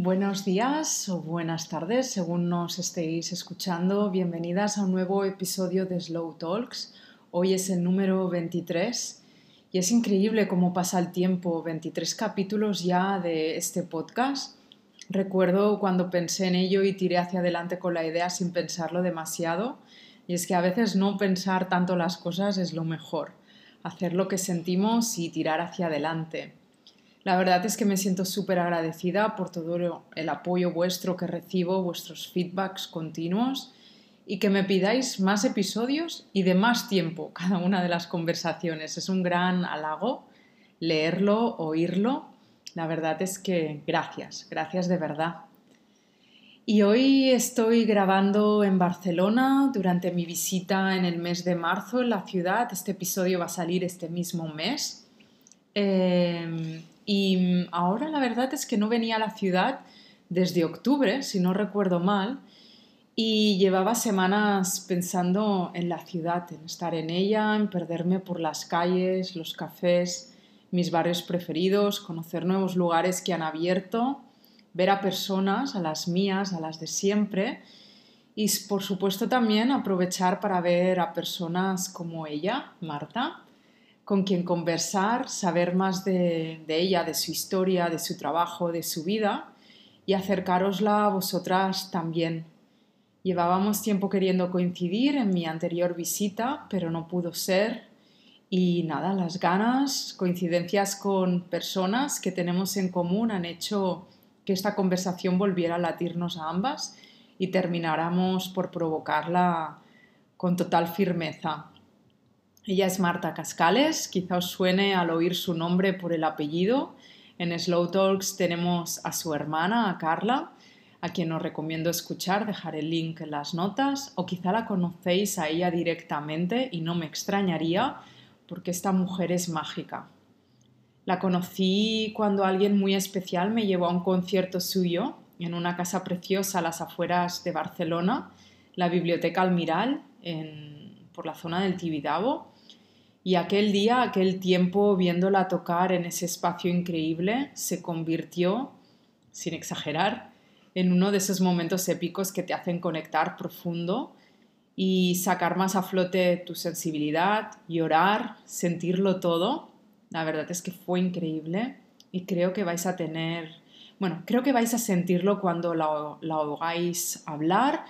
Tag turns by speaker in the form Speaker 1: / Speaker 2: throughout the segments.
Speaker 1: Buenos días o buenas tardes, según nos estéis escuchando. Bienvenidas a un nuevo episodio de Slow Talks. Hoy es el número 23 y es increíble cómo pasa el tiempo, 23 capítulos ya de este podcast. Recuerdo cuando pensé en ello y tiré hacia adelante con la idea sin pensarlo demasiado. Y es que a veces no pensar tanto las cosas es lo mejor. Hacer lo que sentimos y tirar hacia adelante. La verdad es que me siento súper agradecida por todo el apoyo vuestro que recibo, vuestros feedbacks continuos y que me pidáis más episodios y de más tiempo cada una de las conversaciones. Es un gran halago leerlo, oírlo. La verdad es que gracias, gracias de verdad. Y hoy estoy grabando en Barcelona durante mi visita en el mes de marzo en la ciudad. Este episodio va a salir este mismo mes. Eh, y mm, ahora la verdad es que no venía a la ciudad desde octubre, si no recuerdo mal, y llevaba semanas pensando en la ciudad, en estar en ella, en perderme por las calles, los cafés, mis barrios preferidos, conocer nuevos lugares que han abierto, ver a personas, a las mías, a las de siempre, y por supuesto también aprovechar para ver a personas como ella, Marta, con quien conversar, saber más de, ella, de su historia, de su trabajo, de su vida y acercarosla a vosotras también. Llevábamos tiempo queriendo coincidir en mi anterior visita, pero no pudo ser. Y nada, las ganas, coincidencias con personas que tenemos en común han hecho que esta conversación volviera a latirnos a ambas y termináramos por provocarla con total firmeza. Ella es Marta Cascales, quizá os suene al oír su nombre por el apellido. En Slow Talks tenemos a su hermana, a Carla, a quien os recomiendo escuchar, dejar el link en las notas, o quizá la conocéis a ella directamente y no me extrañaría porque esta mujer es mágica. La conocí cuando alguien muy especial me llevó a un concierto suyo en una casa preciosa a las afueras de Barcelona, la Biblioteca Almiral, por la zona del Tibidabo y aquel día, aquel tiempo, viéndola tocar en ese espacio increíble, se convirtió, sin exagerar, en uno de esos momentos épicos que te hacen conectar profundo y sacar más a flote tu sensibilidad, llorar, sentirlo todo. La verdad es que fue increíble y creo que vais a tener, bueno, creo que vais a sentirlo cuando la, la oigáis hablar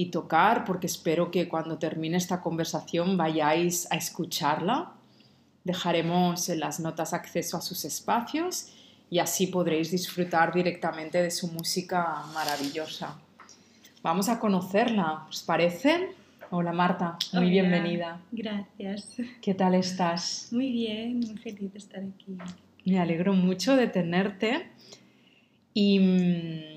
Speaker 1: y tocar, porque espero que cuando termine esta conversación vayáis a escucharla. Dejaremos en las notas acceso a sus espacios y así podréis disfrutar directamente de su música maravillosa. Vamos a conocerla, ¿os parece? Hola Marta, muy bienvenida.
Speaker 2: Gracias.
Speaker 1: ¿Qué tal estás?
Speaker 2: Muy bien, muy feliz de estar aquí.
Speaker 1: Me alegro mucho de tenerte y mm,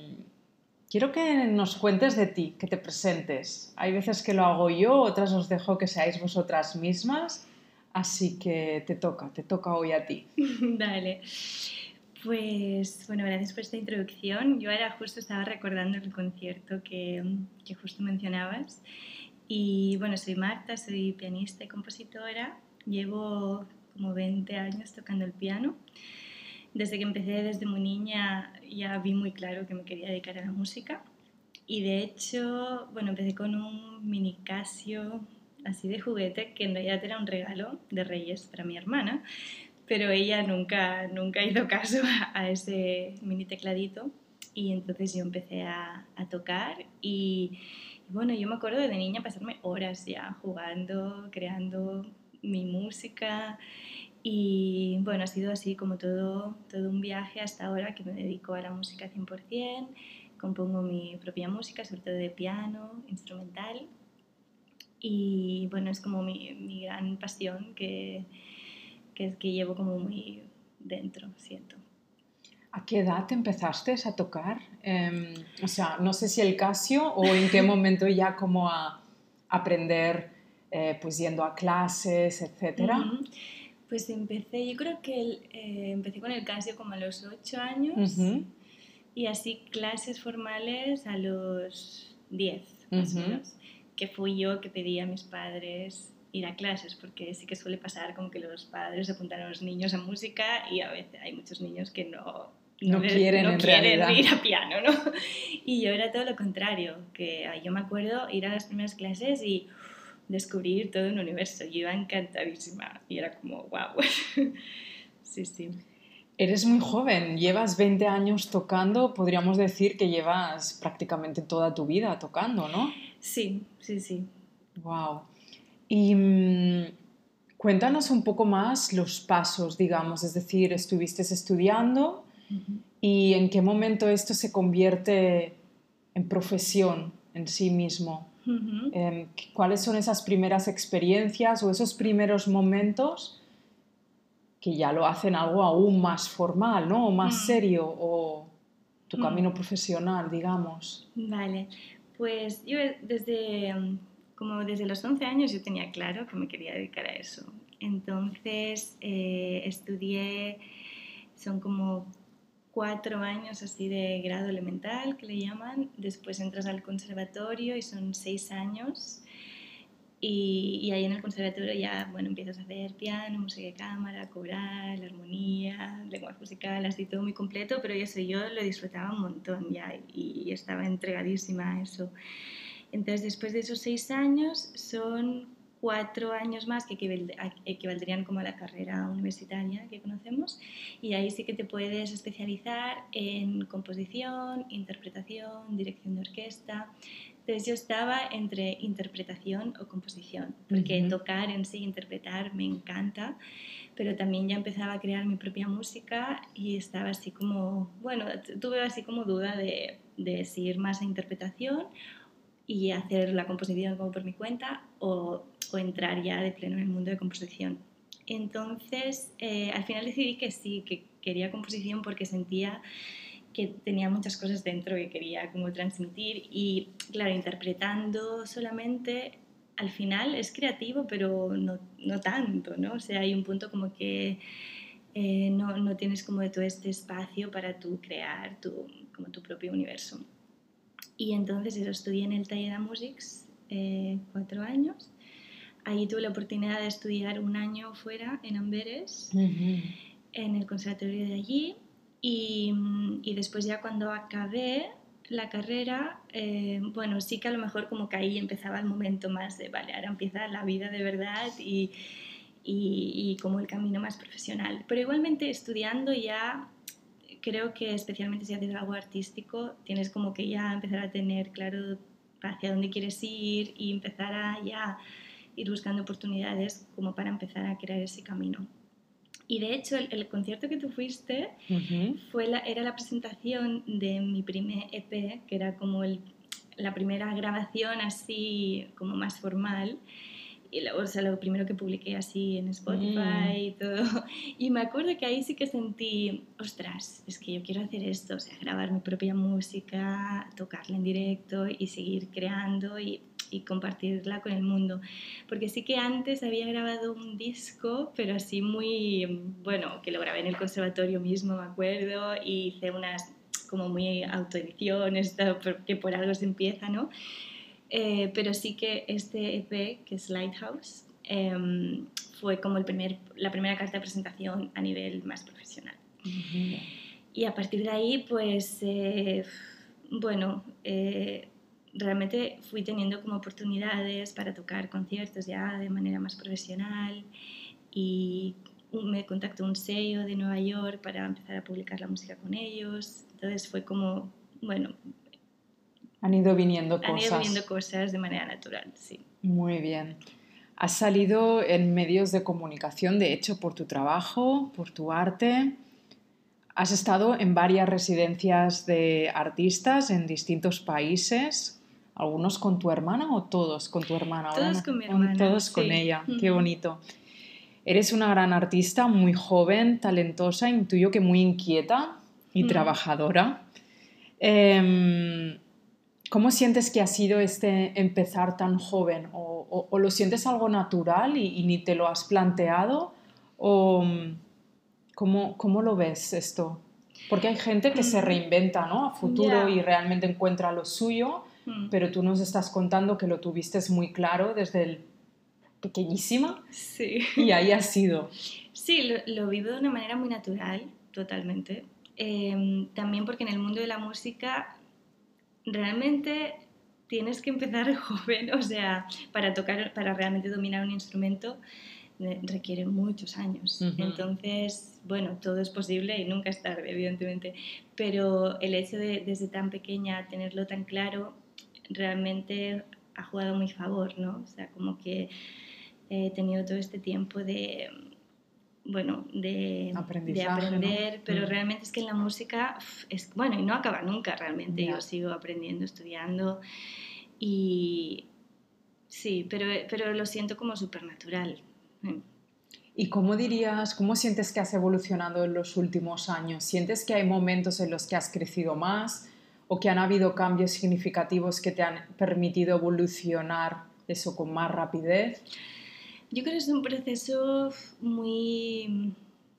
Speaker 1: Quiero que nos cuentes de ti, que te presentes. Hay veces que lo hago yo, otras os dejo que seáis vosotras mismas, así que te toca, te toca hoy a ti.
Speaker 2: Dale. Pues bueno, gracias por esta introducción. Yo ahora justo estaba recordando el concierto que, que justo mencionabas. Y bueno, soy Marta, soy pianista y compositora. Llevo como 20 años tocando el piano desde que empecé desde muy niña ya vi muy claro que me quería dedicar a la música. Y de hecho, bueno, empecé con un mini Casio así de juguete que en realidad era un regalo de Reyes para mi hermana, pero ella nunca, nunca hizo caso a ese mini tecladito. Y entonces yo empecé a, tocar y, y bueno, yo me acuerdo de niña pasarme horas ya jugando, creando mi música y bueno, ha sido así como todo, todo un viaje hasta ahora que me dedico a la música 100%, compongo mi propia música, sobre todo de piano, instrumental y bueno, es como mi, mi gran pasión que, que, que llevo como muy dentro, siento.
Speaker 1: ¿A qué edad empezaste a tocar? Eh, o sea, no sé si el Casio o en qué momento ya como a aprender, eh, pues yendo a clases, etcétera.
Speaker 2: Uh -huh. Pues empecé, yo creo que el, eh, empecé con el Casio como a los 8 años uh -huh. y así clases formales a los 10, más o uh -huh. menos, que fui yo que pedí a mis padres ir a clases, porque sí que suele pasar como que los padres apuntan a los niños a música y a veces hay muchos niños que no,
Speaker 1: no, no quieren,
Speaker 2: no
Speaker 1: en
Speaker 2: quieren ir a piano, ¿no? Y yo era todo lo contrario, que yo me acuerdo ir a las primeras clases y descubrir todo un universo. Yo iba encantadísima y era como, wow. sí, sí.
Speaker 1: Eres muy joven, llevas 20 años tocando, podríamos decir que llevas prácticamente toda tu vida tocando, ¿no?
Speaker 2: Sí, sí, sí.
Speaker 1: Wow. Y mmm, cuéntanos un poco más los pasos, digamos, es decir, estuviste estudiando uh -huh. y en qué momento esto se convierte en profesión en sí mismo. Uh -huh. eh, ¿Cuáles son esas primeras experiencias o esos primeros momentos que ya lo hacen algo aún más formal, ¿no? O más uh -huh. serio, o tu camino profesional, digamos.
Speaker 2: Vale, pues yo desde como desde los 11 años yo tenía claro que me quería dedicar a eso. Entonces eh, estudié, son como cuatro años así de grado elemental que le llaman, después entras al conservatorio y son seis años. Y, y, ahí en el conservatorio ya, bueno, empiezas a hacer piano, música de cámara, coral, armonía, lenguaje musical, así todo muy completo, pero eso yo lo disfrutaba un montón ya y, y estaba entregadísima a eso. Entonces, después de esos seis años, son cuatro años más que equivaldrían como a la carrera universitaria que conocemos y ahí sí que te puedes especializar en composición, interpretación, dirección de orquesta. Entonces yo estaba entre interpretación o composición, porque uh -huh. tocar en sí, interpretar, me encanta, pero también ya empezaba a crear mi propia música y estaba así como, bueno, tuve así como duda de, de si ir más a interpretación y hacer la composición como por mi cuenta o, o entrar ya de pleno en el mundo de composición. Entonces, eh, al final decidí que sí, que quería composición porque sentía que tenía muchas cosas dentro que quería como transmitir y claro, interpretando solamente al final es creativo, pero no, no tanto, ¿no? O sea, hay un punto como que eh, no, no, tienes como todo este espacio para tú crear tu, como tu propio universo. Y entonces eso, estudié en el taller de Musics eh, cuatro años. Allí tuve la oportunidad de estudiar un año fuera, en Amberes, uh -huh. en el conservatorio de allí. Y, y, después ya cuando acabé la carrera, eh, bueno, sí que a lo mejor como que ahí empezaba el momento más de, vale, ahora empieza la vida de verdad y, y, y como el camino más profesional. Pero igualmente estudiando ya creo que especialmente si haces algo artístico, tienes como que ya empezar a tener claro hacia dónde quieres ir y empezar a ya ir buscando oportunidades como para empezar a crear ese camino. Y de hecho, el, el concierto que tú fuiste uh -huh. fue la, era la presentación de mi primer EP, que era como el, la primera grabación así como más formal y lo, o sea, lo primero que publiqué así en Spotify mm. y todo. Y me acuerdo que ahí sí que sentí, ostras, es que yo quiero hacer esto, o sea, grabar mi propia música, tocarla en directo y seguir creando y, y compartirla con el mundo. Porque sí que antes había grabado un disco, pero así muy, bueno, que lo grabé en el conservatorio mismo, me acuerdo, y hice unas como muy autoediciones, que por algo se empieza, ¿no? Eh, pero sí que este EP, que es Lighthouse, eh, fue como el primer, la primera carta de presentación a nivel más profesional. Uh -huh. Y a partir de ahí, pues, eh, bueno, eh, realmente fui teniendo como oportunidades para tocar conciertos ya de manera más profesional y me contactó un sello de Nueva York para empezar a publicar la música con ellos. Entonces fue como, bueno,
Speaker 1: han ido viniendo cosas.
Speaker 2: Han ido viniendo cosas de manera natural, sí.
Speaker 1: Muy bien. Has salido en medios de comunicación, de hecho, por tu trabajo, por tu arte. Has estado en varias residencias de artistas en distintos países, algunos con tu hermana o todos con tu hermana.
Speaker 2: Todos con mi hermana.
Speaker 1: Todos con ella, qué bonito. Eres una gran artista, muy joven, talentosa, intuyo que muy inquieta y trabajadora. Em, ¿Cómo sientes que ha sido este empezar tan joven? ¿O, lo sientes algo natural y, y, ni te lo has planteado? ¿O cómo, cómo lo ves esto? Porque hay gente que se mm. reinventa ¿no? a futuro y realmente encuentra lo suyo, mm. pero tú nos estás contando que lo tuviste muy claro desde el pequeñísima
Speaker 2: sí.
Speaker 1: y ahí ha sido.
Speaker 2: Sí, lo, lo, vivo de una manera muy natural, totalmente. Em, también porque en el mundo de la música realmente tienes que empezar joven, o sea, para tocar, para realmente dominar un instrumento eh, requiere muchos años. Entonces, bueno, todo es posible y nunca es tarde, evidentemente, pero el hecho de desde tan pequeña tenerlo tan claro realmente ha jugado a mi favor, ¿no? O sea, como que he tenido todo este tiempo de, bueno, de, de aprender, pero mm. realmente es que en la música es, bueno, y no acaba nunca realmente, yo sigo aprendiendo, estudiando y sí, pero, pero lo siento como supernatural. Mm.
Speaker 1: ¿Y cómo dirías, cómo sientes que has evolucionado en los últimos años? ¿Sientes que hay momentos en los que has crecido más o que han habido cambios significativos que te han permitido evolucionar eso con más rapidez?
Speaker 2: Yo creo que es un proceso muy,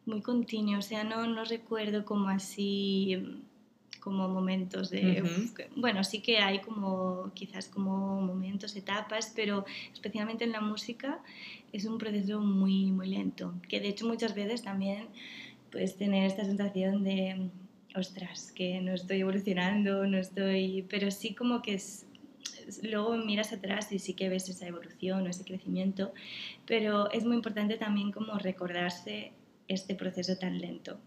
Speaker 2: muy continuo, o sea, no, no recuerdo como así como momentos de... bueno, sí que hay como quizás como momentos, etapas, pero especialmente en la música es un proceso muy, muy lento, que de hecho muchas veces también puedes tener esta sensación de, ostras, que no estoy evolucionando, no estoy... pero sí como que es, luego miras atrás y sí que ves esa evolución o ese crecimiento, pero es muy importante también como recordarse este proceso tan lento.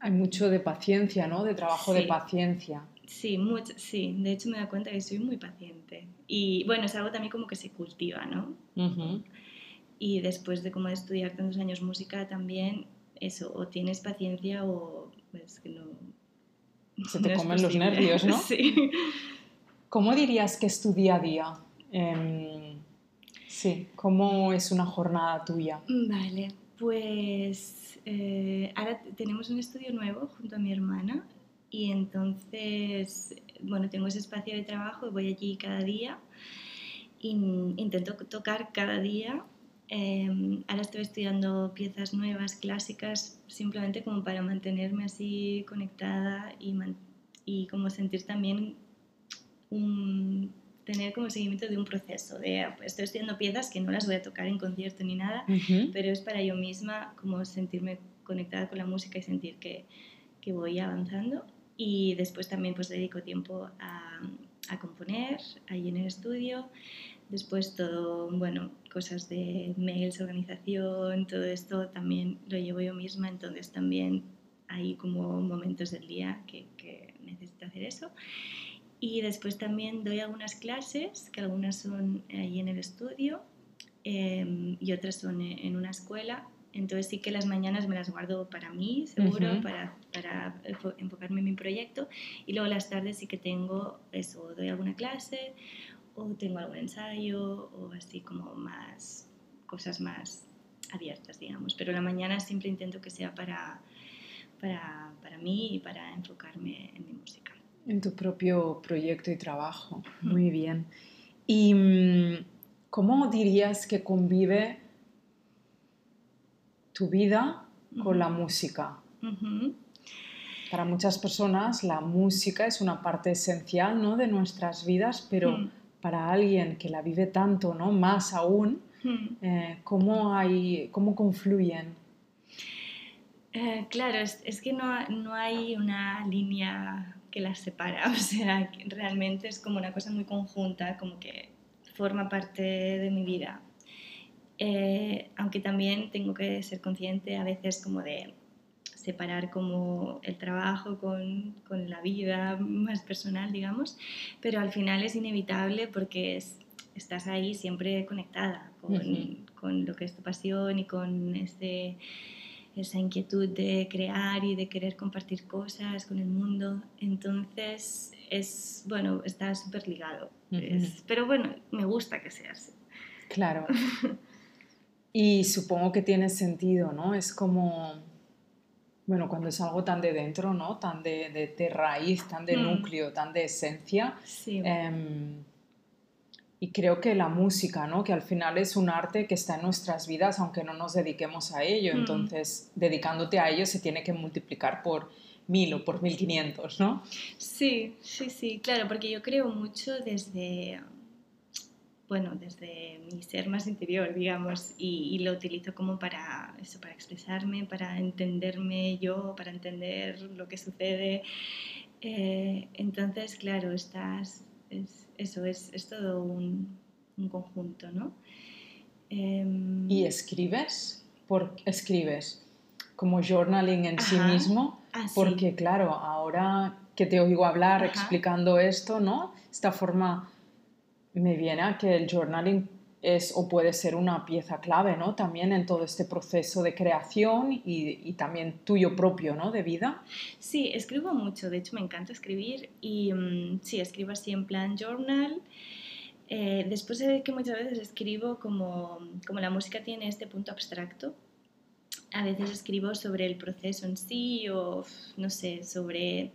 Speaker 1: Hay mucho de paciencia, ¿no? De trabajo de paciencia.
Speaker 2: Sí, mucho, sí, de hecho me da cuenta que soy muy paciente. Y bueno, es algo también como que se cultiva, ¿no? Y después de como de estudiar tantos años música también, eso, o tienes paciencia o es que no...
Speaker 1: Se te comen los nervios, ¿no?
Speaker 2: sí.
Speaker 1: ¿Cómo dirías que es tu día a día? Em, sí, ¿cómo es una jornada tuya?
Speaker 2: Vale, pues eh, ahora tenemos un estudio nuevo junto a mi hermana y entonces, bueno, tengo ese espacio de trabajo, voy allí cada día, intento tocar cada día. Em, ahora estoy estudiando piezas nuevas, clásicas, simplemente como para mantenerme así conectada y, y como sentir también tener como seguimiento de un proceso, de estoy estudiando piezas que no las voy a tocar en concierto ni nada, pero es para yo misma como sentirme conectada con la música y sentir que, que voy avanzando. Y después también pues dedico tiempo a, a componer ahí en el estudio. Después todo, bueno, cosas de mails, organización, todo esto también lo llevo yo misma, entonces también hay como momentos del día que, que necesito hacer eso. Y después también doy algunas clases, que algunas son ahí en el estudio em, y otras son en una escuela. Entonces sí que las mañanas me las guardo para mí, seguro, para, para, enfocarme en mi proyecto. Y luego las tardes sí que tengo eso, doy alguna clase o tengo algún ensayo o así como más, cosas más abiertas, digamos. Pero la mañana siempre intento que sea para, para, para mí y para enfocarme en mi música.
Speaker 1: En tu propio proyecto y trabajo. Muy bien. ¿Y mm, cómo dirías que convive tu vida con la música? Para muchas personas la música es una parte esencial ¿no? de nuestras vidas, pero para alguien que la vive tanto, ¿no? más aún, eh, ¿cómo, hay, ¿cómo confluyen?
Speaker 2: Eh, claro, es, es que no, no, hay una línea que las separa, o sea, realmente es como una cosa muy conjunta, como que forma parte de mi vida. Eh, aunque también tengo que ser consciente a veces como de separar como el trabajo con, con la vida más personal, digamos, pero al final es inevitable porque es, estás ahí siempre conectada con, con lo que es tu pasión y con este, esa inquietud de crear y de querer compartir cosas con el mundo. Entonces, es, bueno, está súper ligado. pero bueno, me gusta que sea así.
Speaker 1: Claro. y supongo que tiene sentido, ¿no? Es como, bueno, cuando es algo tan de dentro, ¿no? Tan de, de, raíz, tan de mm. núcleo, tan de esencia.
Speaker 2: Sí.
Speaker 1: Em, y creo que la música, ¿no? que al final es un arte que está en nuestras vidas aunque no nos dediquemos a ello, mm. entonces dedicándote a ello se tiene que multiplicar por mil o por mil quinientos, ¿no?
Speaker 2: Sí, sí, sí, claro, porque yo creo mucho desde, bueno, desde mi ser más interior, digamos, y, lo utilizo como para eso, para expresarme, para entenderme yo, para entender lo que sucede. Eh, entonces, claro, estás eso es, es todo un, un, conjunto, ¿no?
Speaker 1: Em, ¿Y escribes? ¿Por escribes como journaling en sí mismo? Ah, porque claro, ahora que te oigo hablar explicando esto, ¿no? Esta forma me viene a que el journaling es o puede ser una pieza clave, ¿no? También en todo este proceso de creación y, también tuyo propio, ¿no? De vida.
Speaker 2: Sí, escribo mucho, de hecho me encanta escribir y mm, sí, escribo así en plan journal. Eh, después de que muchas veces escribo como, como la música tiene este punto abstracto, a veces escribo sobre el proceso en sí o, no sé, sobre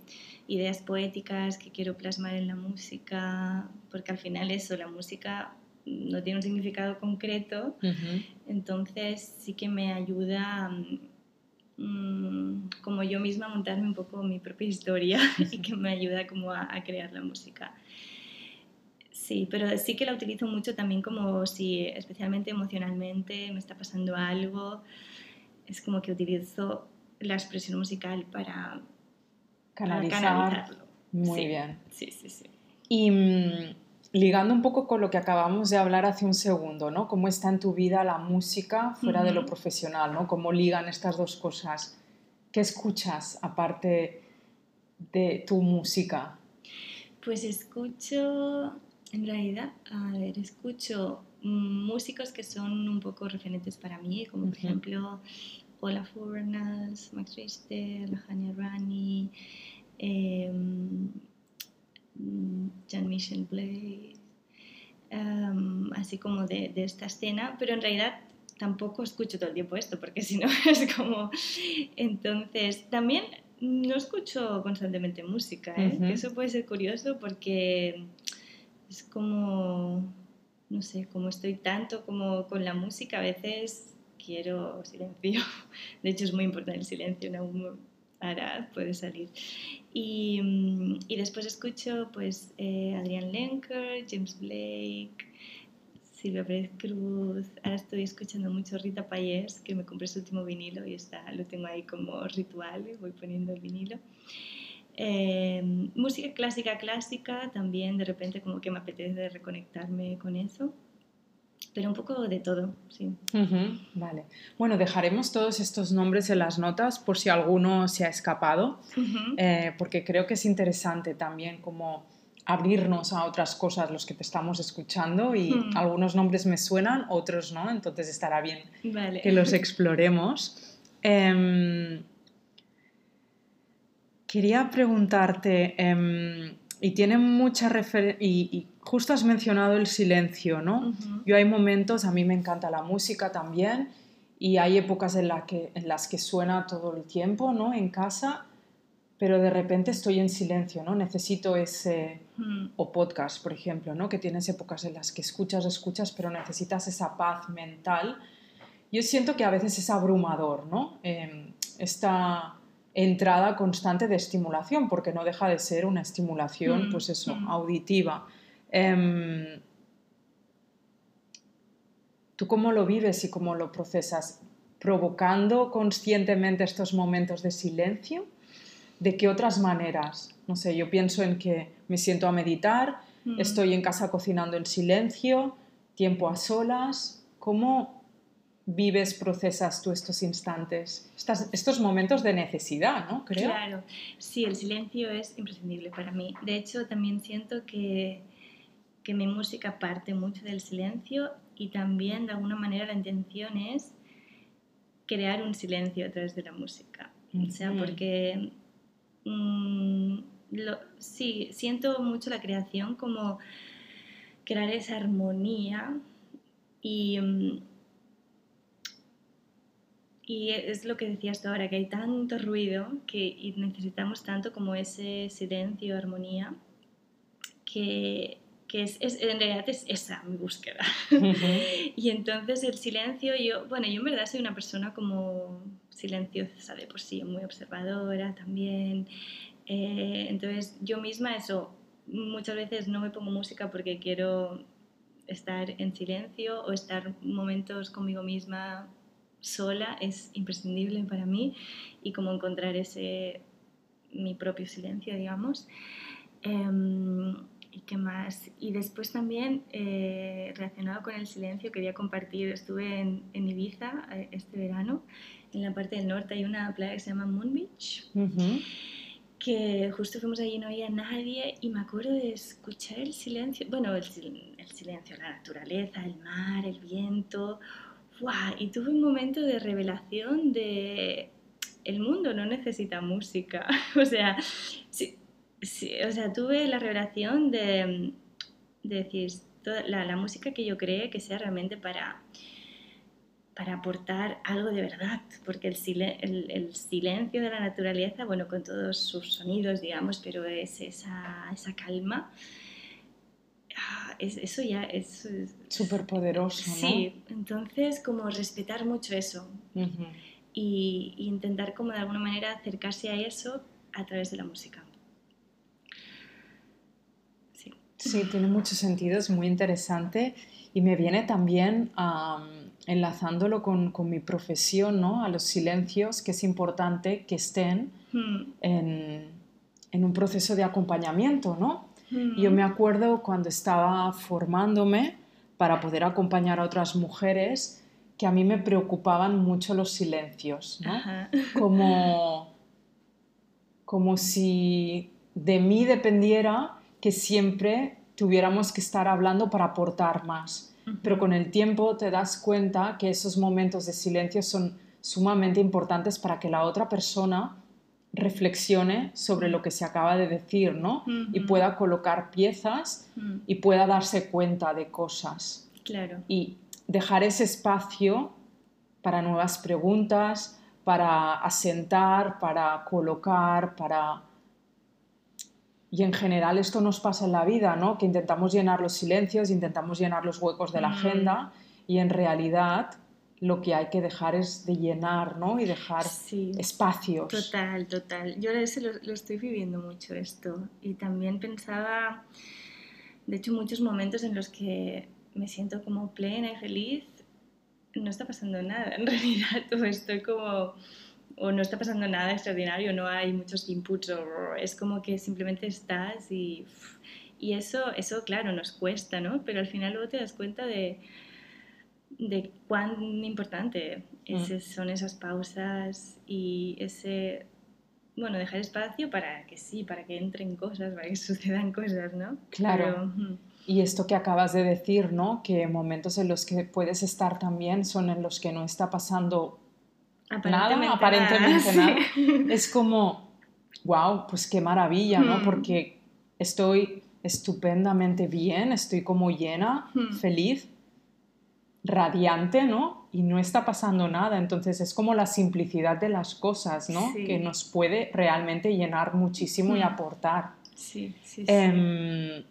Speaker 2: ideas poéticas que quiero plasmar en la música, porque al final eso, la música no tiene un significado concreto, entonces sí que me ayuda mm, como yo misma a montarme un poco mi propia historia y que me ayuda como a, crear la música. Sí, pero sí que la utilizo mucho también como si especialmente emocionalmente me está pasando algo, es como que utilizo la expresión musical para, canalizarlo.
Speaker 1: Muy bien.
Speaker 2: Sí, sí, sí.
Speaker 1: Y mm, ligando un poco con lo que acabamos de hablar hace un segundo, ¿no? ¿Cómo está en tu vida la música fuera de lo profesional, ¿no? ¿Cómo ligan estas dos cosas? ¿Qué escuchas aparte de tu música?
Speaker 2: Pues escucho, en realidad, a ver, escucho músicos que son un poco referentes para mí, como por ejemplo Ola Furnas, Max Richter, Hania Rani, eh, Jean-Michel em, así como de, de, esta escena, pero en realidad tampoco escucho todo el tiempo esto, porque si no es como... Entonces, también no escucho constantemente música, ¿eh? eso puede ser curioso porque es como, no sé, como estoy tanto como con la música, a veces quiero silencio. De hecho, es muy importante el silencio en algún ahora puede salir. Y, y después escucho pues eh, Adrián Lenker, James Blake, Silvia Pérez Cruz. Ahora estoy escuchando mucho Rita Payés, que me compré su último vinilo y está, lo tengo ahí como ritual, voy poniendo el vinilo. Eh, música clásica, clásica, también de repente como que me apetece reconectarme con eso pero un poco de todo, sí.
Speaker 1: vale. Bueno, dejaremos todos estos nombres en las notas por si alguno se ha escapado, eh, porque creo que es interesante también como abrirnos a otras cosas los que te estamos escuchando y algunos nombres me suenan, otros no, entonces estará bien que los exploremos. Em, quería preguntarte, em, y tiene mucha referencia, y, justo has mencionado el silencio, ¿no? Yo hay momentos, a mí me encanta la música también, y hay épocas en, la que, en las que suena todo el tiempo, ¿no? En casa, pero de repente estoy en silencio, ¿no? Necesito ese... O podcast, por ejemplo, ¿no? Que tienes épocas en las que escuchas, escuchas, pero necesitas esa paz mental. Yo siento que a veces es abrumador, ¿no? Eh, esta entrada constante de estimulación, porque no deja de ser una estimulación, mm, pues eso, mm. auditiva. Em, ¿Tú cómo lo vives y cómo lo procesas? ¿Provocando conscientemente estos momentos de silencio? ¿De qué otras maneras? No sé, yo pienso en que me siento a meditar, mm. estoy en casa cocinando en silencio, tiempo a solas. ¿Cómo vives, procesas tú estos instantes, estos momentos de necesidad, ¿no?
Speaker 2: Creo. Claro, sí, el silencio es imprescindible para mí. De hecho, también siento que, que mi música parte mucho del silencio y también de alguna manera la intención es crear un silencio a través de la música. O sea, porque mm, sí, siento mucho la creación como crear esa armonía y, mm, y es lo que decías tú ahora, que hay tanto ruido que necesitamos tanto como ese silencio, armonía, que que es, en realidad es esa mi búsqueda. y entonces el silencio, yo, bueno, yo en verdad soy una persona como silenciosa de por sí, muy observadora también. Eh, entonces yo misma eso, muchas veces no me pongo música porque quiero estar en silencio o estar momentos conmigo misma sola es imprescindible para mí y como encontrar ese mi propio silencio, digamos. Em, ¿Y qué más? Y después también, eh, relacionado con el silencio, quería compartir, estuve en, en, Ibiza eh, este verano, en la parte del norte hay una playa que se llama Moon Beach, que justo fuimos allí y no había nadie y me acuerdo de escuchar el silencio, bueno, el, el silencio, la naturaleza, el mar, el viento, ¡Wow! y tuve un momento de revelación de el mundo no necesita música, o sea, sí, Sí, o sea, tuve la revelación de, decir, la, música que yo cree que sea realmente para, para aportar algo de verdad, porque el, el, silencio de la naturaleza, bueno, con todos sus sonidos, digamos, pero es esa, esa calma, ah, eso ya es...
Speaker 1: Súper poderoso, ¿no?
Speaker 2: Sí, entonces como respetar mucho eso y, y intentar como de alguna manera acercarse a eso a través de la música.
Speaker 1: Sí, tiene mucho sentido, es muy interesante y me viene también enlazándolo con, con, mi profesión, ¿no? A los silencios, que es importante que estén hmm. en, en, un proceso de acompañamiento, ¿no? Hmm. Yo me acuerdo cuando estaba formándome para poder acompañar a otras mujeres que a mí me preocupaban mucho los silencios, ¿no? Como, como si de mí dependiera que siempre tuviéramos que estar hablando para aportar más. Pero con el tiempo te das cuenta que esos momentos de silencio son sumamente importantes para que la otra persona reflexione sobre lo que se acaba de decir, ¿no? Y pueda colocar piezas y pueda darse cuenta de cosas.
Speaker 2: Claro.
Speaker 1: Y dejar ese espacio para nuevas preguntas, para asentar, para colocar, para y en general esto nos pasa en la vida, ¿no? Que intentamos llenar los silencios, intentamos llenar los huecos de la agenda y en realidad lo que hay que dejar es de llenar, ¿no? Y dejar espacios.
Speaker 2: Total, total. Yo lo, lo estoy viviendo mucho esto y también pensaba, de hecho, muchos momentos en los que me siento como plena y feliz, no está pasando nada en realidad, todo estoy como o no está pasando nada extraordinario, no hay muchos inputs, o es como que simplemente estás y, y eso, eso, claro, nos cuesta, ¿no? Pero al final luego te das cuenta de, de cuán importante mm. son esas pausas y ese, bueno, dejar espacio para que sí, para que entren cosas, para que sucedan cosas, ¿no?
Speaker 1: Claro. y esto que acabas de decir, ¿no? Que momentos en los que puedes estar también son en los que no está pasando
Speaker 2: Aparentemente
Speaker 1: nada, aparentemente nada. Es como, wow, pues qué maravilla, ¿no? Hmm. Porque estoy estupendamente bien, estoy como llena, feliz, radiante, ¿no? Y no está pasando nada. Entonces es como la simplicidad de las cosas, ¿no? Que nos puede realmente llenar muchísimo y aportar.
Speaker 2: Sí, sí, sí.
Speaker 1: Em,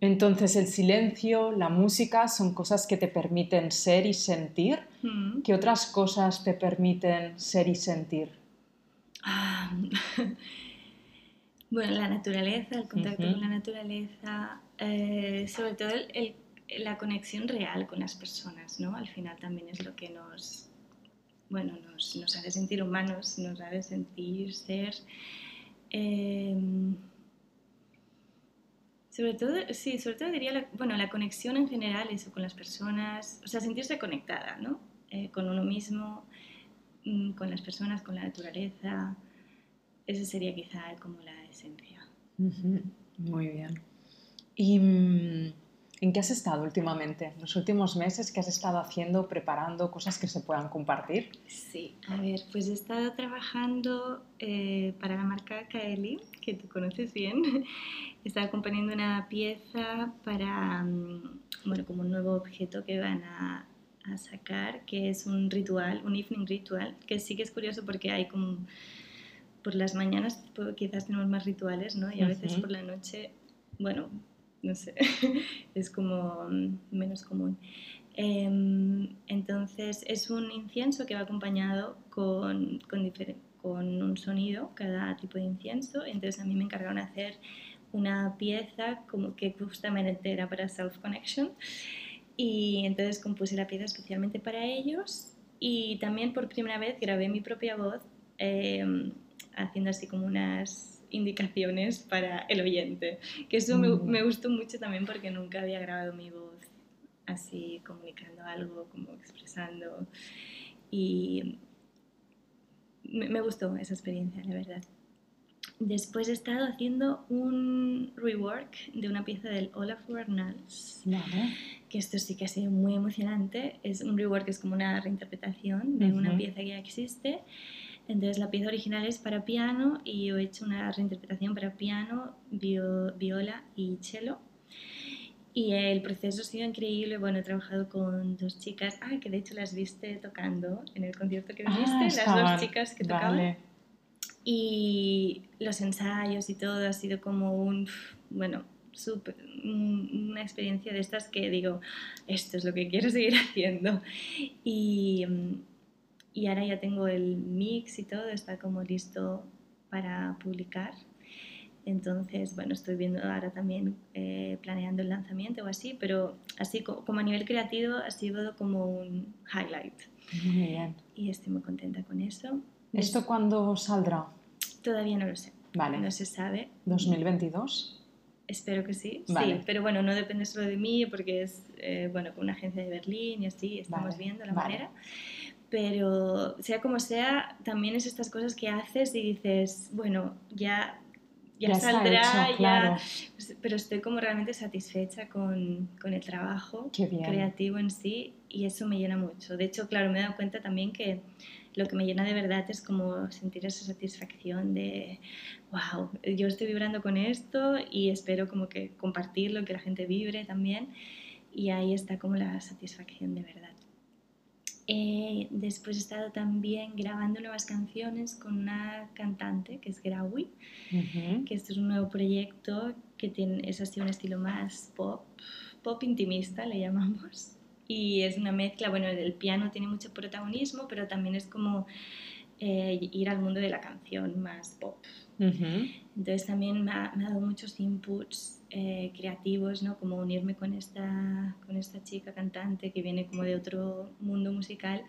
Speaker 1: entonces el silencio, la música son cosas que te permiten ser y sentir. Mm. ¿Qué otras cosas te permiten ser y sentir?
Speaker 2: Ah, bueno, la naturaleza, el contacto con la naturaleza, eh, sobre todo la conexión real con las personas, ¿no? Al final también es lo que nos, bueno, nos, nos hace sentir humanos, nos hace sentir ser. Eh, sobre todo, sí, sobre todo diría, la, bueno, la conexión en general, eso, con las personas, o sea, sentirse conectada, ¿no? Eh, con uno mismo, mm, con las personas, con la naturaleza. Esa sería quizá como la esencia.
Speaker 1: Muy bien. ¿Y mm, en qué has estado últimamente? Los últimos meses, ¿qué has estado haciendo, preparando cosas que se puedan compartir?
Speaker 2: Sí, a ver, pues he estado trabajando eh, para la marca Kaeli, que tú conoces bien. He estado acompañando una pieza para, mm, bueno, como un nuevo objeto que van a, a sacar, que es un ritual, un evening ritual, que sí que es curioso porque hay como por las mañanas quizás tenemos más rituales, ¿no? Y a veces por la noche, bueno, no sé, es como mm, menos común. Em, entonces es un incienso que va acompañado con, con, un sonido, cada tipo de incienso. Entonces a mí me encargaron hacer una pieza como que justamente era para Self Connection. Y entonces compuse la pieza especialmente para ellos. Y también por primera vez grabé mi propia voz em, haciendo así como unas indicaciones para el oyente. Que eso me, me, gustó mucho también porque nunca había grabado mi voz así comunicando algo, como expresando. Y me, me gustó esa experiencia, la verdad. Después he estado haciendo un rework de una pieza del Olafur Arnalds, que esto sí que ha sido muy emocionante. Es un rework es como una reinterpretación de una pieza que ya existe entonces la pieza original es para piano y yo he hecho una reinterpretación para piano, viola y cello. Y el proceso ha sido increíble. Bueno, he trabajado con dos chicas, ah, que de hecho las viste tocando en el concierto que viste, ah, las dos chicas que tocaban. Y los ensayos y todo ha sido como un, bueno, super, una experiencia de estas que digo, esto es lo que quiero seguir haciendo. Y mm, y ahora ya tengo el mix y todo, está como listo para publicar. Entonces, bueno, estoy viendo ahora también eh, planeando el lanzamiento o así, pero así como a nivel creativo ha sido como un highlight.
Speaker 1: Muy bien.
Speaker 2: Y estoy muy contenta con eso.
Speaker 1: ¿Esto cuándo saldrá?
Speaker 2: Todavía no lo sé.
Speaker 1: Vale.
Speaker 2: No se sabe.
Speaker 1: ¿2022?
Speaker 2: Espero que sí. Vale. Sí, pero bueno, no depende solo de mí porque es, eh, bueno, con una agencia de Berlín y así, estamos viendo la manera pero sea como sea, también es estas cosas que haces y dices, bueno, ya, ya, saldrá, ya, pues, pero estoy como realmente satisfecha con, con el trabajo creativo en sí y eso me llena mucho. De hecho, claro, me he dado cuenta también que lo que me llena de verdad es como sentir esa satisfacción de, wow, yo estoy vibrando con esto y espero como que compartirlo, que la gente vibre también y ahí está como la satisfacción de verdad. Eh, después he estado también grabando nuevas canciones con una cantante que es Graui, que este es un nuevo proyecto que tiene, es así un estilo más pop, pop intimista le llamamos. Y es una mezcla, bueno, el piano tiene mucho protagonismo, pero también es como eh, ir al mundo de la canción más pop. Entonces también me ha, me ha dado muchos inputs eh, creativos, ¿no? Como unirme con esta, con esta chica cantante que viene como de otro mundo musical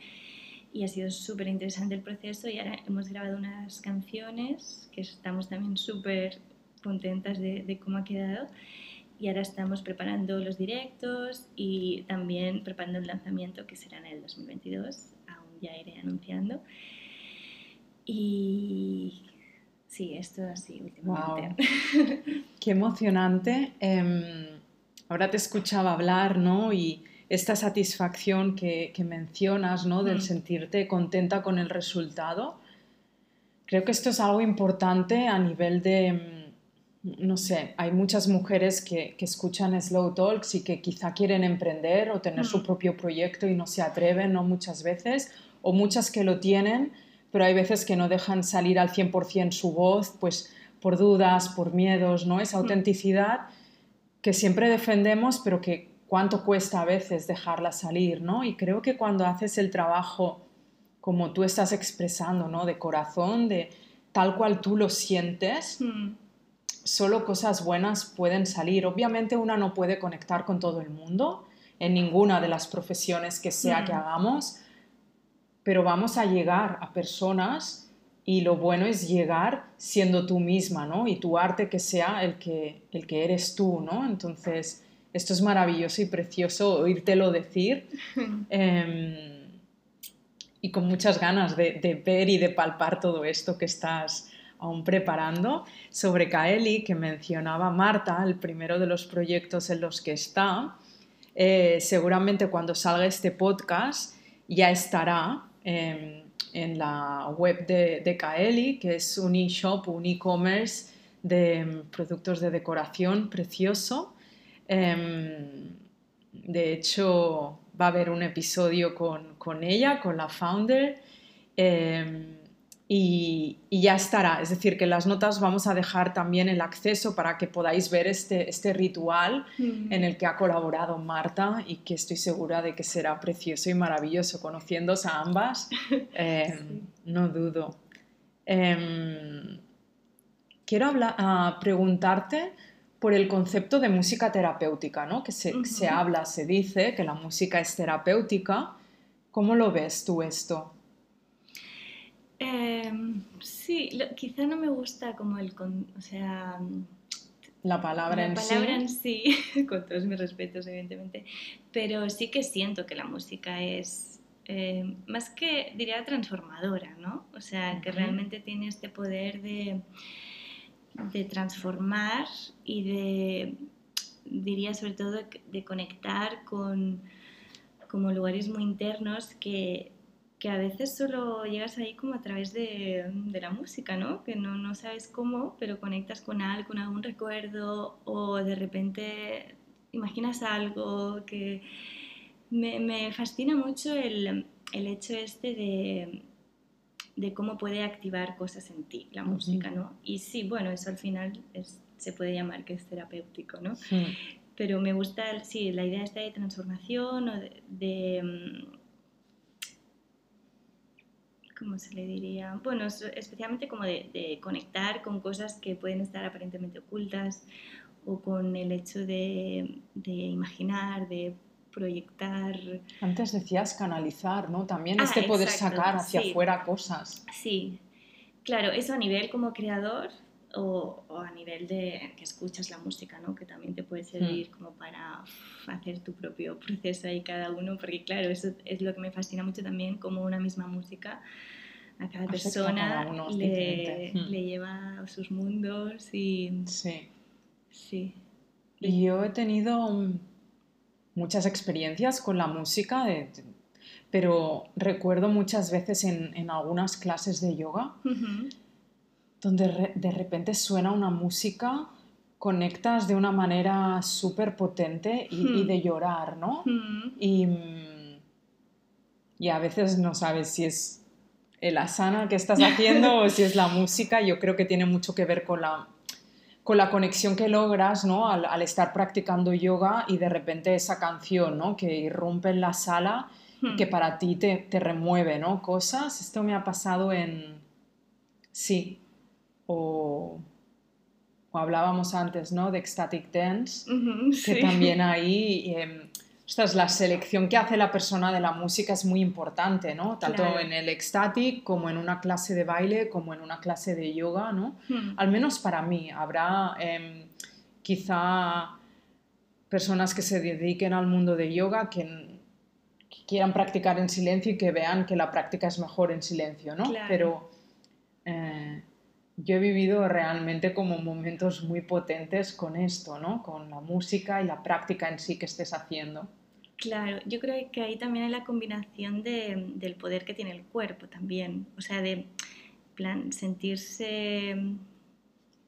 Speaker 2: y ha sido súper interesante el proceso y ahora hemos grabado unas canciones que estamos también súper contentas de, de, cómo ha quedado y ahora estamos preparando los directos y también preparando el lanzamiento que será en el 2022, aún ya iré anunciando. Y Sí, esto así últimamente.
Speaker 1: Qué emocionante. Em, ahora te escuchaba hablar, ¿no? Y esta satisfacción que, mencionas, ¿no? Del mm. sentirte contenta con el resultado. Creo que esto es algo importante a nivel de, mm, no sé, hay muchas mujeres que, escuchan Slow Talks y que quizá quieren emprender o tener su mm. propio proyecto y no se atreven, ¿no? Muchas veces, o muchas que lo tienen pero hay veces que no dejan salir al 100% su voz, pues por dudas, por miedos, ¿no? Esa autenticidad que siempre defendemos, pero que cuánto cuesta a veces dejarla salir, ¿no? Y creo que cuando haces el trabajo como tú estás expresando, ¿no? De corazón, de tal cual tú lo sientes, mm. solo cosas buenas pueden salir. Obviamente una no puede conectar con todo el mundo en ninguna de las profesiones que sea que hagamos, pero vamos a llegar a personas y lo bueno es llegar siendo tú misma, ¿no? Y tu arte que sea el que, el que eres tú, ¿no? Entonces, esto es maravilloso y precioso oírtelo decir em, y con muchas ganas de, ver y de palpar todo esto que estás aún preparando, sobre Kaeli, que mencionaba Marta, el primero de los proyectos en los que está. Eh, seguramente cuando salga este podcast ya estará em, en la web de, Kaeli, que es un e-shop, un e-commerce de em, productos de decoración precioso. Em, de hecho, va a haber un episodio con, con ella, con la founder. Y, ya estará. Es decir, que las notas vamos a dejar también el acceso para que podáis ver este, este ritual en el que ha colaborado Marta y que estoy segura de que será precioso y maravilloso. Conociéndose a ambas, em, no dudo. Em, quiero hablar, ah, preguntarte por el concepto de música terapéutica, ¿no? que se, se habla, se dice que la música es terapéutica. ¿Cómo lo ves tú esto?
Speaker 2: Em, sí, quizá no me gusta como el... o sea...
Speaker 1: La palabra
Speaker 2: en sí. La palabra en sí, con todos mis respetos, evidentemente. Pero sí que siento que la música es em, más que, diría, transformadora, ¿no? O sea, que realmente tiene este poder de, de transformar y de, diría sobre todo, de conectar con como lugares muy internos que que a veces solo llegas ahí como a través de, de la música, ¿no? Que no, no, sabes cómo, pero conectas con algo, con algún recuerdo o de repente imaginas algo que... Me, me fascina mucho el, el, hecho este de, de cómo puede activar cosas en ti, la música, ¿no? Y sí, bueno, eso al final es, se puede llamar que es terapéutico, ¿no? Pero me gusta, sí, la idea esta de transformación o de mm, ¿cómo se le diría? Bueno, especialmente como de, conectar con cosas que pueden estar aparentemente ocultas o con el hecho de, imaginar, de proyectar.
Speaker 1: Antes decías canalizar, ¿no? También ah, este poder sacar hacia afuera cosas.
Speaker 2: Sí, claro, eso a nivel como creador o, a nivel de que escuchas la música, ¿no? Que también te puede servir hmm. como para hacer tu propio proceso ahí cada uno, porque claro, eso es lo que me fascina mucho también, como una misma música a cada persona le, hmm. le, lleva a sus mundos y...
Speaker 1: Sí. Sí. Y yo he tenido muchas experiencias con la música, pero recuerdo muchas veces en, en algunas clases de yoga donde de repente suena una música, conectas de una manera súper potente y, hmm. de llorar, ¿no? Hmm. Y, y, a veces no sabes si es el asana que estás haciendo o si es la música. Yo creo que tiene mucho que ver con la, con la conexión que logras ¿no? al, estar practicando yoga y de repente esa canción ¿no? que irrumpe en la sala hmm. que para ti te, te remueve ¿no? cosas. Esto me ha pasado en... Sí, o, hablábamos antes, ¿no? De Ecstatic Dance, que también ahí, eh, la selección que hace la persona de la música es muy importante, ¿no? Tanto en el Ecstatic como en una clase de baile, como en una clase de yoga, ¿no? Hmm. Al menos para mí, habrá em, quizá personas que se dediquen al mundo de yoga que, quieran practicar en silencio y que vean que la práctica es mejor en silencio, ¿no? Pero eh, yo he vivido realmente como momentos muy potentes con esto, ¿no? Con la música y la práctica en sí que estés haciendo.
Speaker 2: Claro, yo creo que ahí también hay la combinación de, del poder que tiene el cuerpo también, o sea, de plan sentirse,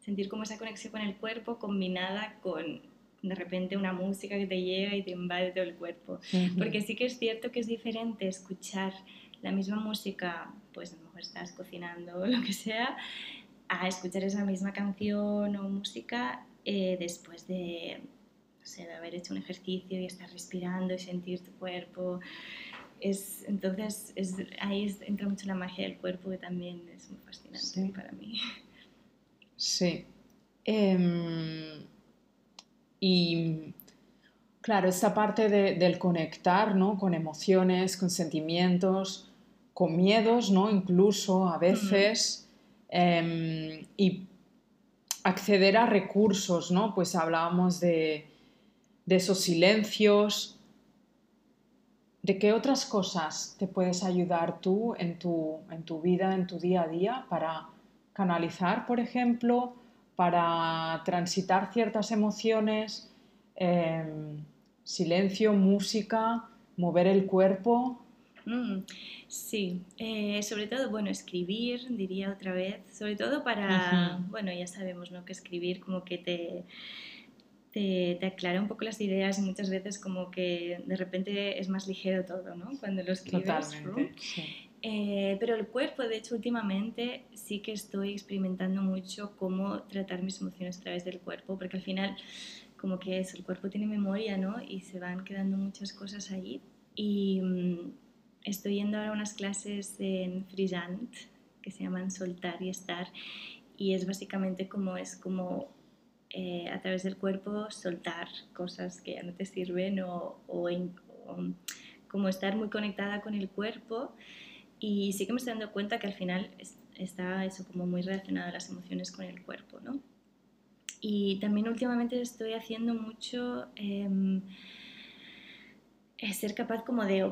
Speaker 2: sentir como esa conexión con el cuerpo combinada con de repente una música que te llega y te invade todo el cuerpo. Porque sí que es cierto que es diferente escuchar la misma música, pues a lo mejor estás cocinando o lo que sea, a escuchar esa misma canción o música eh, después de, de haber hecho un ejercicio y estar respirando y sentir tu cuerpo. Es, entonces es, ahí entra mucho la magia del cuerpo que también es muy fascinante para mí.
Speaker 1: Sí. Em, y claro, esta parte de, del conectar ¿no? con emociones, con sentimientos, con miedos, ¿no? incluso a veces. Em, y acceder a recursos, ¿no? Pues hablábamos de, esos silencios. ¿De qué otras cosas te puedes ayudar tú en tu, en tu vida, en tu día a día, para canalizar, por ejemplo, para transitar ciertas emociones, em, silencio, música, mover el cuerpo.
Speaker 2: Mm, sí, eh, sobre todo, bueno, escribir, diría otra vez, sobre todo para, bueno, ya sabemos, ¿no? Que escribir como que te, te, aclara un poco las ideas y muchas veces como que de repente es más ligero todo, ¿no? Cuando lo escribes. Totalmente, eh, pero el cuerpo, de hecho, últimamente sí que estoy experimentando mucho cómo tratar mis emociones a través del cuerpo, porque al final como que es, el cuerpo tiene memoria, ¿no? Y se van quedando muchas cosas ahí. Y mm, estoy yendo ahora a unas clases en Frisant que se llaman Soltar y Estar. Y es básicamente como, es como eh, a través del cuerpo soltar cosas que ya no te sirven o, o, como estar muy conectada con el cuerpo. Y sí que me estoy dando cuenta que al final está eso como muy relacionado a las emociones con el cuerpo, ¿no? Y también últimamente estoy haciendo mucho em, ser capaz como de,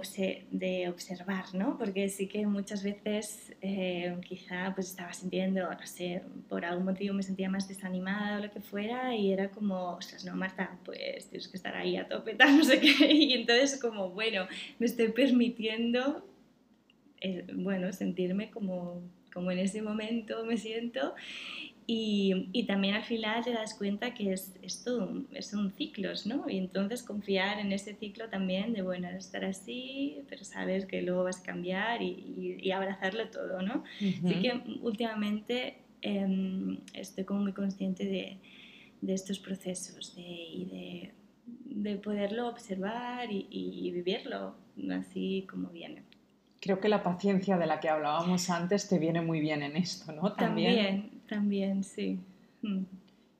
Speaker 2: de, observar, ¿no? Porque sí que muchas veces eh, quizá pues estaba sintiendo, no sé, por algún motivo me sentía más desanimada o lo que fuera y era como, ostras, no, Marta, pues tienes que estar ahí a tope, tal, no sé qué. Y entonces como, bueno, me estoy permitiendo, eh, bueno, sentirme como, como en ese momento me siento y, y, también al final te das cuenta que es, es todo, son ciclos, ¿no? Y entonces confiar en ese ciclo también de, bueno, estar así, pero sabes que luego vas a cambiar y, y, abrazarlo todo, ¿no? Así que últimamente em, estoy como muy consciente de, de estos procesos de, y de, de poderlo observar y, vivirlo así como viene
Speaker 1: creo que la paciencia de la que hablábamos antes te viene muy bien en esto, ¿no?
Speaker 2: También, también, sí. Mm.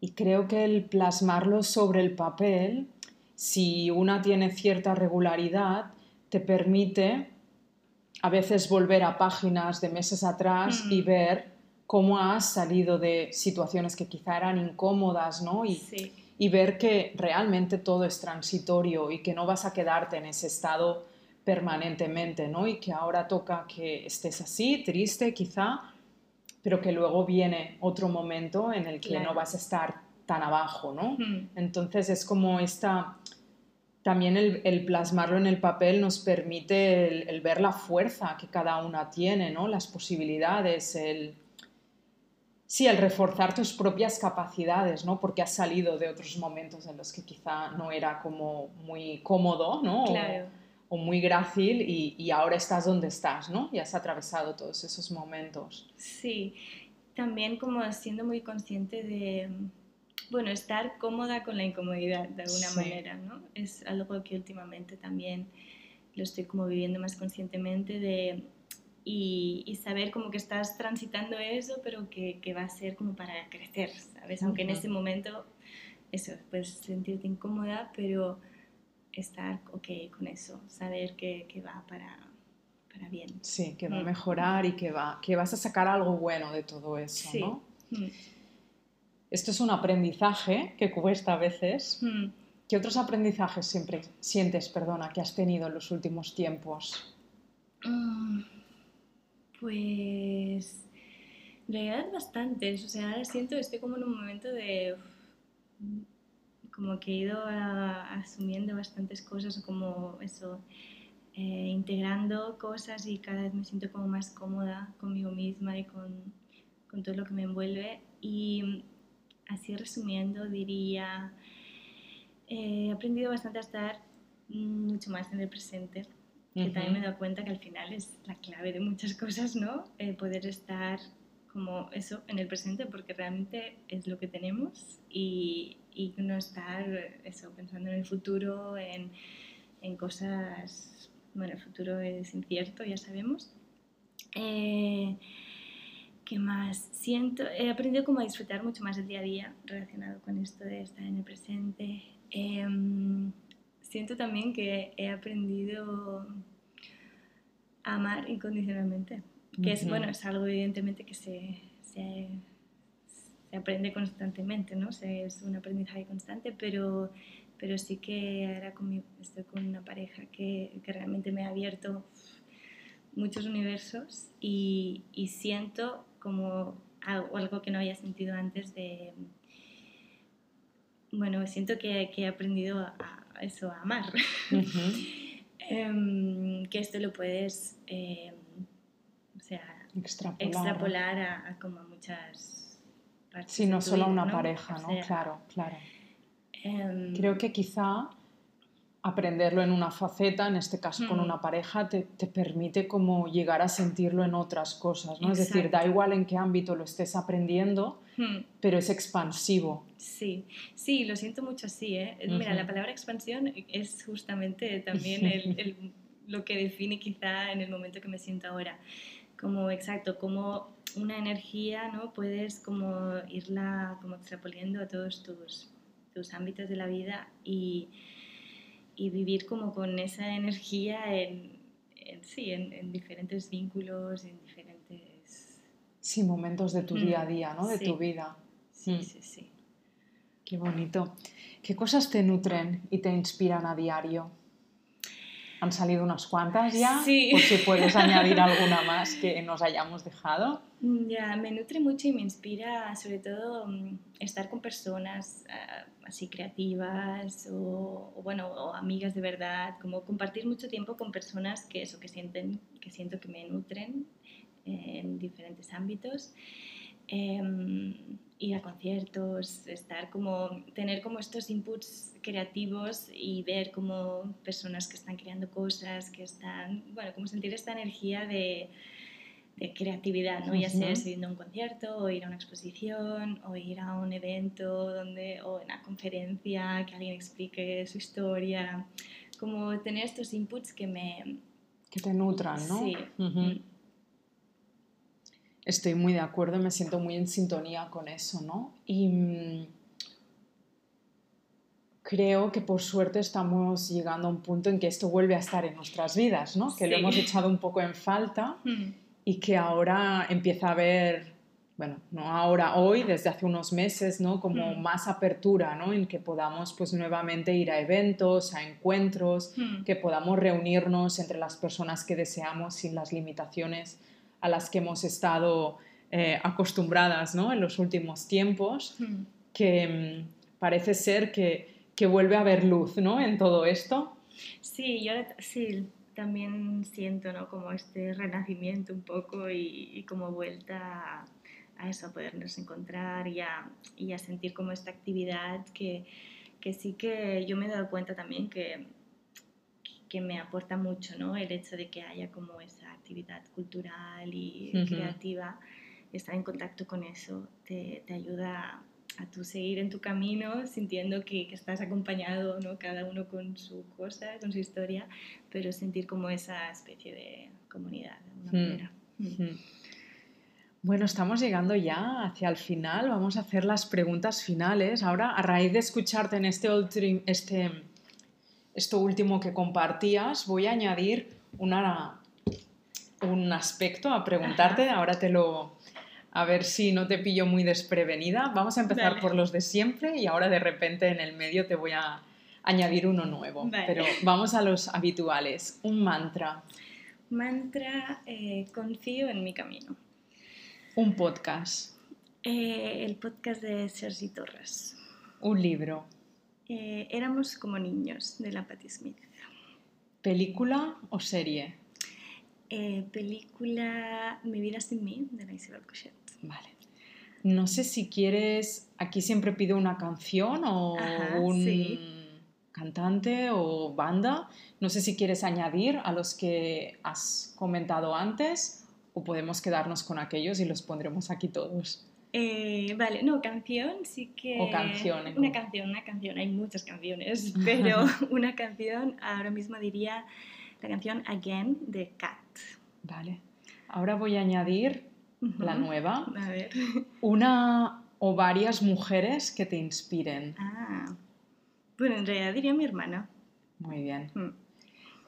Speaker 1: Y creo que el plasmarlo sobre el papel, si una tiene cierta regularidad, te permite a veces volver a páginas de meses atrás y mm. ver cómo has salido de situaciones que quizá eran incómodas, ¿no? Y, y ver que realmente todo es transitorio y que no vas a quedarte en ese estado permanentemente, ¿no? Y que ahora toca que estés así, triste quizá, pero que luego viene otro momento en el que no vas a estar tan abajo, ¿no? Entonces es como esta, también el, plasmarlo en el papel nos permite el, ver la fuerza que cada una tiene, ¿no? Las posibilidades, el... Sí, el reforzar tus propias capacidades, ¿no? Porque has salido de otros momentos en los que quizá no era como muy cómodo, ¿no?
Speaker 2: Claro
Speaker 1: o muy grácil y, ahora estás donde estás, ¿no? Y has atravesado todos esos momentos.
Speaker 2: Sí, también como siendo muy consciente de, bueno, estar cómoda con la incomodidad de alguna manera, ¿no? Es algo que últimamente también lo estoy como viviendo más conscientemente de... Y, saber como que estás transitando eso, pero que, que, va a ser como para crecer, ¿sabes? Aunque en ese momento, eso, puedes sentirte incómoda, pero estar ok con eso, saber que, que va para, para, bien.
Speaker 1: Sí, que va a mm. mejorar y que, va, que vas a sacar algo bueno de todo eso, ¿no? Mm. Esto es un aprendizaje que cuesta a veces. Mm. ¿Qué otros aprendizajes siempre sientes, perdona, que has tenido en los últimos tiempos?
Speaker 2: pues en realidad bastantes. O sea, ahora siento que estoy como en un momento de como que he ido asumiendo bastantes cosas, como eso, eh, integrando cosas y cada vez me siento como más cómoda conmigo misma y con, con todo lo que me envuelve. Y así resumiendo, diría, eh, he aprendido bastante a estar mucho más en el presente, que también me he dado cuenta que al final es la clave de muchas cosas, ¿no? Eh, poder estar como eso en el presente porque realmente es lo que tenemos y, y no estar eso, pensando en el futuro, en, en, cosas, bueno, el futuro es incierto, ya sabemos. Eh, ¿Qué más? Siento, he aprendido como a disfrutar mucho más el día a día relacionado con esto de estar en el presente. Em, siento también que he aprendido a amar incondicionalmente, que es, bueno, es algo evidentemente que se, se se aprende constantemente, ¿no? es un aprendizaje constante, pero, pero sí que ahora con estoy con una pareja que, que, realmente me ha abierto muchos universos y, y, siento como algo que no había sentido antes de... Bueno, siento que, que he aprendido a, eso, a amar. Em, que esto lo puedes, o sea, extrapolar, a, como muchas
Speaker 1: partes. Sí, no solo a una pareja, ¿no? claro, claro. Em, Creo que quizá aprenderlo en una faceta, en este caso con una pareja, te, te, permite como llegar a sentirlo en otras cosas, ¿no? Es decir, da igual en qué ámbito lo estés aprendiendo, mm. pero es expansivo.
Speaker 2: Sí, sí, lo siento mucho así, ¿eh? Mira, la palabra expansión es justamente también el, lo que define quizá en el momento que me siento ahora. Como, exacto, como una energía, ¿no? Puedes como irla como extrapolando a todos tus, tus ámbitos de la vida y y vivir como con esa energía en, sí, en, diferentes vínculos, en diferentes...
Speaker 1: Sí, momentos de tu día a mm, día, ¿no? De tu vida.
Speaker 2: Sí, mm. sí, sí.
Speaker 1: Qué bonito. ¿Qué cosas te nutren y te inspiran a diario? Han salido unas cuantas ya, sí. por si puedes añadir alguna más que nos hayamos dejado.
Speaker 2: Mm, ya, me nutre mucho y me inspira sobre todo mm, estar con personas ah, así creativas o, bueno, o amigas de verdad, como compartir mucho tiempo con personas que eso, que sienten, que siento que me nutren eh, en diferentes ámbitos. Em, ir a conciertos, estar como, tener como estos inputs creativos y ver como personas que están creando cosas, que están, bueno, como sentir esta energía de, de creatividad, ¿no? Ya sea ir a un concierto o ir a una exposición o ir a un evento donde, o en una conferencia que alguien explique su historia, como tener estos inputs que me...
Speaker 1: Que te nutran, ¿no? Sí. Estoy muy de acuerdo, me siento muy en sintonía con eso, ¿no? Y mm, creo que por suerte estamos llegando a un punto en que esto vuelve a estar en nuestras vidas, ¿no? Que lo hemos echado un poco en falta hmm. y que ahora empieza a haber, bueno, no ahora, hoy, desde hace unos meses, ¿no? Como hmm. más apertura, ¿no? En que podamos pues nuevamente ir a eventos, a encuentros, que podamos reunirnos entre las personas que deseamos sin las limitaciones a las que hemos estado eh, acostumbradas ¿no? en los últimos tiempos, hmm. que mm, parece ser que, que, vuelve a haber luz ¿no? en todo esto.
Speaker 2: Sí, yo sí, también siento ¿no? como este renacimiento un poco y, como vuelta a, eso, a podernos encontrar y a, y a, sentir como esta actividad que, que sí que yo me he dado cuenta también que que me aporta mucho, ¿no? El hecho de que haya como esa actividad cultural y creativa, estar en contacto con eso te, te ayuda a, tu seguir en tu camino sintiendo que, que, estás acompañado, ¿no? Cada uno con su cosa, con su historia, pero sentir como esa especie de comunidad de alguna manera.
Speaker 1: Bueno, estamos llegando ya hacia el final. Vamos a hacer las preguntas finales. Ahora, a raíz de escucharte en este, este esto último que compartías, voy a añadir una, un aspecto a preguntarte. Ahora te lo... A ver si no te pillo muy desprevenida. Vamos a empezar por los de siempre y ahora de repente en el medio te voy a añadir uno nuevo. Pero vamos a los habituales. Un mantra.
Speaker 2: Mantra, eh, confío en mi camino.
Speaker 1: Un podcast.
Speaker 2: Eh, el podcast de Sergi Torres.
Speaker 1: Un libro.
Speaker 2: Eh, éramos como niños de la Patti Smith.
Speaker 1: ¿Película o serie?
Speaker 2: Eh, película Mi vida sin mí, de la Isabel Cochet.
Speaker 1: Vale. No sé si quieres, aquí siempre pido una canción o un cantante o banda. No sé si quieres añadir a los que has comentado antes o podemos quedarnos con aquellos y los pondremos aquí todos.
Speaker 2: Eh, vale, no, canción sí que...
Speaker 1: O canción.
Speaker 2: Una canción, una canción, hay muchas canciones, pero una canción, ahora mismo diría la canción Again de Cat.
Speaker 1: Vale. Ahora voy a añadir la nueva.
Speaker 2: A ver.
Speaker 1: Una o varias mujeres que te inspiren.
Speaker 2: Ah. Bueno, en realidad diría mi hermana.
Speaker 1: Muy bien. Mm.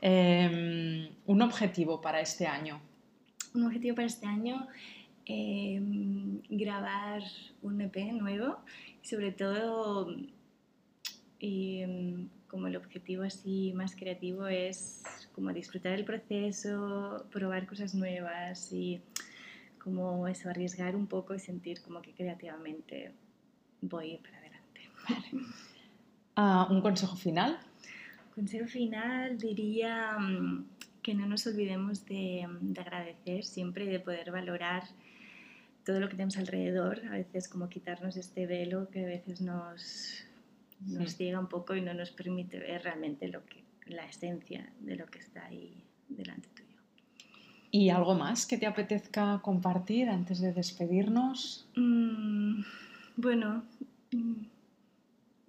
Speaker 1: Em, un objetivo para este año.
Speaker 2: Un objetivo para este año Em, grabar un EP nuevo y sobre todo em, como el objetivo así más creativo es como disfrutar el proceso, probar cosas nuevas y como eso, arriesgar un poco y sentir como que creativamente voy para adelante.
Speaker 1: Ah, ¿Un consejo final?
Speaker 2: Consejo final diría mm, que no nos olvidemos de, de agradecer siempre y de poder valorar todo lo que tenemos alrededor, a veces como quitarnos este velo que a veces nos, nos ciega un poco y no nos permite ver realmente lo que, la esencia de lo que está ahí delante tuyo.
Speaker 1: ¿Y algo más que te apetezca compartir antes de despedirnos?
Speaker 2: Mm, bueno, mm,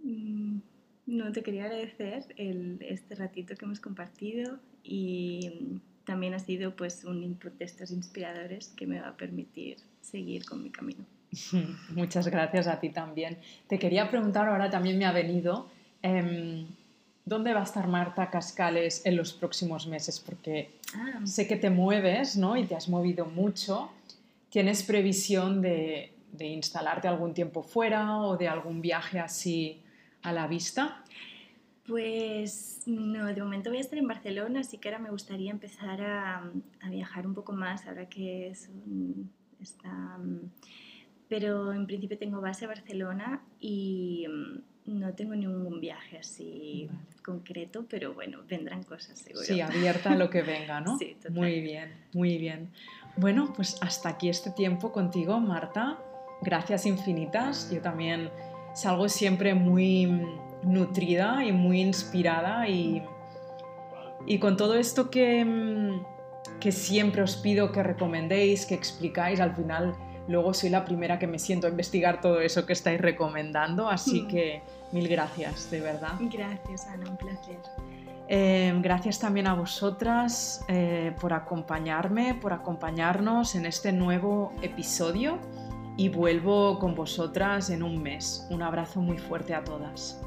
Speaker 2: mm, no te quería agradecer el, este ratito que hemos compartido y también ha sido pues un input de estos inspiradores que me va a permitir seguir con mi camino.
Speaker 1: Muchas gracias a ti también. Te quería preguntar, ahora también me ha venido, em, ¿dónde va a estar Marta Cascales en los próximos meses? Porque ah. sé que te mueves, ¿no? Y te has movido mucho. ¿Tienes previsión de, de instalarte algún tiempo fuera o de algún viaje así a la vista?
Speaker 2: Pues no, de momento voy a estar en Barcelona, así que ahora me gustaría empezar a, a viajar un poco más, ahora que es está... Mm, pero en principio tengo base a Barcelona y mm, no tengo ningún viaje así concreto, pero bueno, vendrán cosas seguro.
Speaker 1: Sí, abierta a lo que venga, ¿no?
Speaker 2: Sí,
Speaker 1: Muy bien, muy bien. Bueno, pues hasta aquí este tiempo contigo, Marta. Gracias infinitas. Yo también salgo siempre muy mm, nutrida y muy inspirada y, y con todo esto que que siempre os pido que recomendéis, que explicáis. Al final, luego soy la primera que me siento a investigar todo eso que estáis recomendando, así mm. que mil gracias, de verdad.
Speaker 2: Gracias, Ana, un placer.
Speaker 1: Eh, gracias también a vosotras eh, por acompañarme, por acompañarnos en este nuevo episodio y vuelvo con vosotras en un mes. Un abrazo muy fuerte a todas.